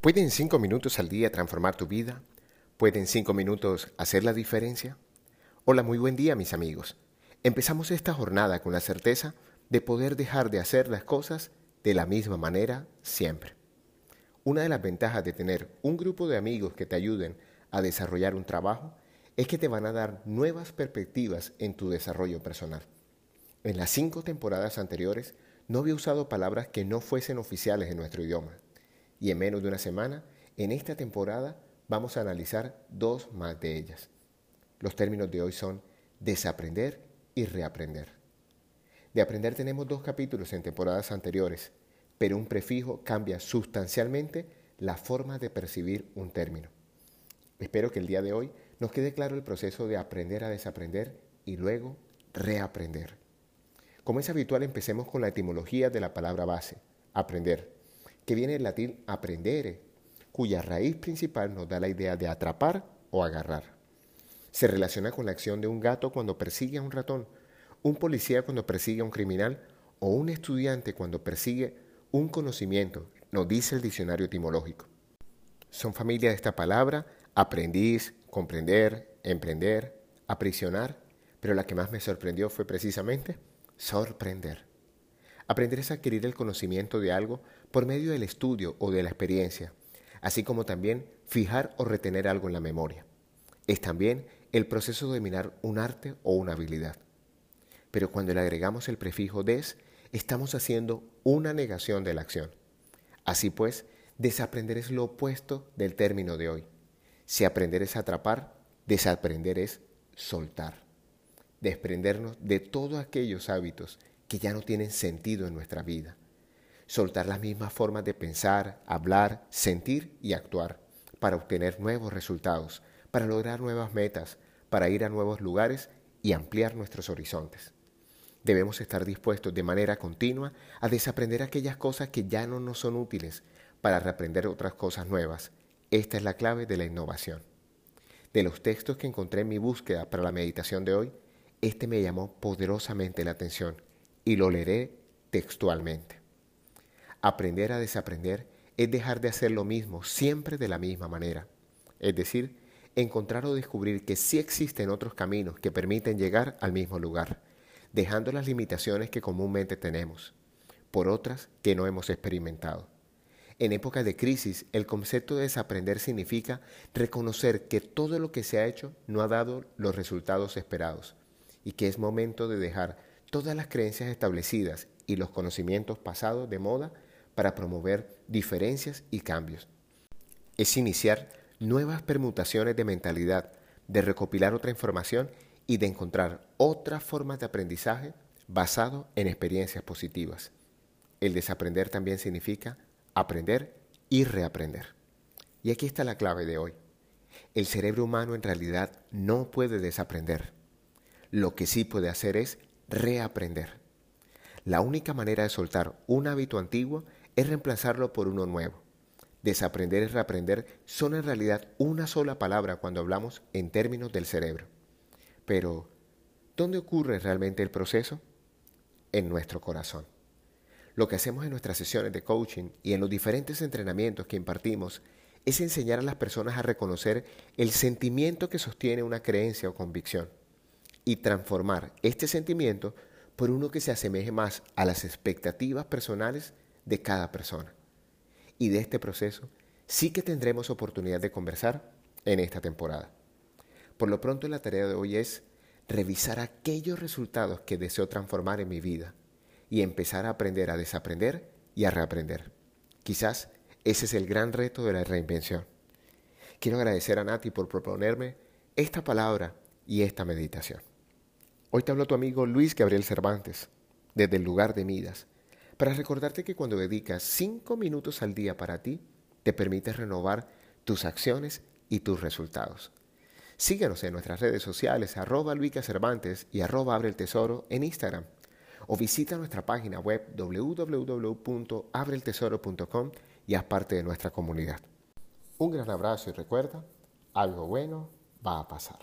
¿Pueden cinco minutos al día transformar tu vida? ¿Pueden cinco minutos hacer la diferencia? Hola, muy buen día mis amigos. Empezamos esta jornada con la certeza de poder dejar de hacer las cosas de la misma manera siempre. Una de las ventajas de tener un grupo de amigos que te ayuden a desarrollar un trabajo es que te van a dar nuevas perspectivas en tu desarrollo personal. En las cinco temporadas anteriores no había usado palabras que no fuesen oficiales en nuestro idioma y en menos de una semana, en esta temporada, vamos a analizar dos más de ellas. Los términos de hoy son desaprender y reaprender. De aprender tenemos dos capítulos en temporadas anteriores, pero un prefijo cambia sustancialmente la forma de percibir un término. Espero que el día de hoy nos quede claro el proceso de aprender a desaprender y luego reaprender. Como es habitual, empecemos con la etimología de la palabra base, aprender que viene del latín aprendere, cuya raíz principal nos da la idea de atrapar o agarrar. Se relaciona con la acción de un gato cuando persigue a un ratón, un policía cuando persigue a un criminal o un estudiante cuando persigue un conocimiento, nos dice el diccionario etimológico. Son familia de esta palabra aprendiz, comprender, emprender, aprisionar, pero la que más me sorprendió fue precisamente sorprender. Aprender es adquirir el conocimiento de algo por medio del estudio o de la experiencia, así como también fijar o retener algo en la memoria. Es también el proceso de dominar un arte o una habilidad. Pero cuando le agregamos el prefijo des, estamos haciendo una negación de la acción. Así pues, desaprender es lo opuesto del término de hoy. Si aprender es atrapar, desaprender es soltar. Desprendernos de todos aquellos hábitos que ya no tienen sentido en nuestra vida. Soltar las mismas formas de pensar, hablar, sentir y actuar para obtener nuevos resultados, para lograr nuevas metas, para ir a nuevos lugares y ampliar nuestros horizontes. Debemos estar dispuestos de manera continua a desaprender aquellas cosas que ya no nos son útiles para reaprender otras cosas nuevas. Esta es la clave de la innovación. De los textos que encontré en mi búsqueda para la meditación de hoy, este me llamó poderosamente la atención y lo leeré textualmente. Aprender a desaprender es dejar de hacer lo mismo siempre de la misma manera, es decir, encontrar o descubrir que sí existen otros caminos que permiten llegar al mismo lugar, dejando las limitaciones que comúnmente tenemos, por otras que no hemos experimentado. En épocas de crisis, el concepto de desaprender significa reconocer que todo lo que se ha hecho no ha dado los resultados esperados y que es momento de dejar todas las creencias establecidas y los conocimientos pasados de moda para promover diferencias y cambios. Es iniciar nuevas permutaciones de mentalidad, de recopilar otra información y de encontrar otras formas de aprendizaje basado en experiencias positivas. El desaprender también significa aprender y reaprender. Y aquí está la clave de hoy. El cerebro humano en realidad no puede desaprender. Lo que sí puede hacer es reaprender. La única manera de soltar un hábito antiguo es reemplazarlo por uno nuevo. Desaprender y reaprender son en realidad una sola palabra cuando hablamos en términos del cerebro. Pero, ¿dónde ocurre realmente el proceso? En nuestro corazón. Lo que hacemos en nuestras sesiones de coaching y en los diferentes entrenamientos que impartimos es enseñar a las personas a reconocer el sentimiento que sostiene una creencia o convicción y transformar este sentimiento por uno que se asemeje más a las expectativas personales de cada persona. Y de este proceso sí que tendremos oportunidad de conversar en esta temporada. Por lo pronto la tarea de hoy es revisar aquellos resultados que deseo transformar en mi vida y empezar a aprender a desaprender y a reaprender. Quizás ese es el gran reto de la reinvención. Quiero agradecer a Nati por proponerme esta palabra y esta meditación. Hoy te hablo tu amigo Luis Gabriel Cervantes, desde el lugar de Midas, para recordarte que cuando dedicas cinco minutos al día para ti, te permites renovar tus acciones y tus resultados. Síguenos en nuestras redes sociales, arroba Cervantes y arroba Abre el Tesoro en Instagram. O visita nuestra página web www.abreltesoro.com y haz parte de nuestra comunidad. Un gran abrazo y recuerda, algo bueno va a pasar.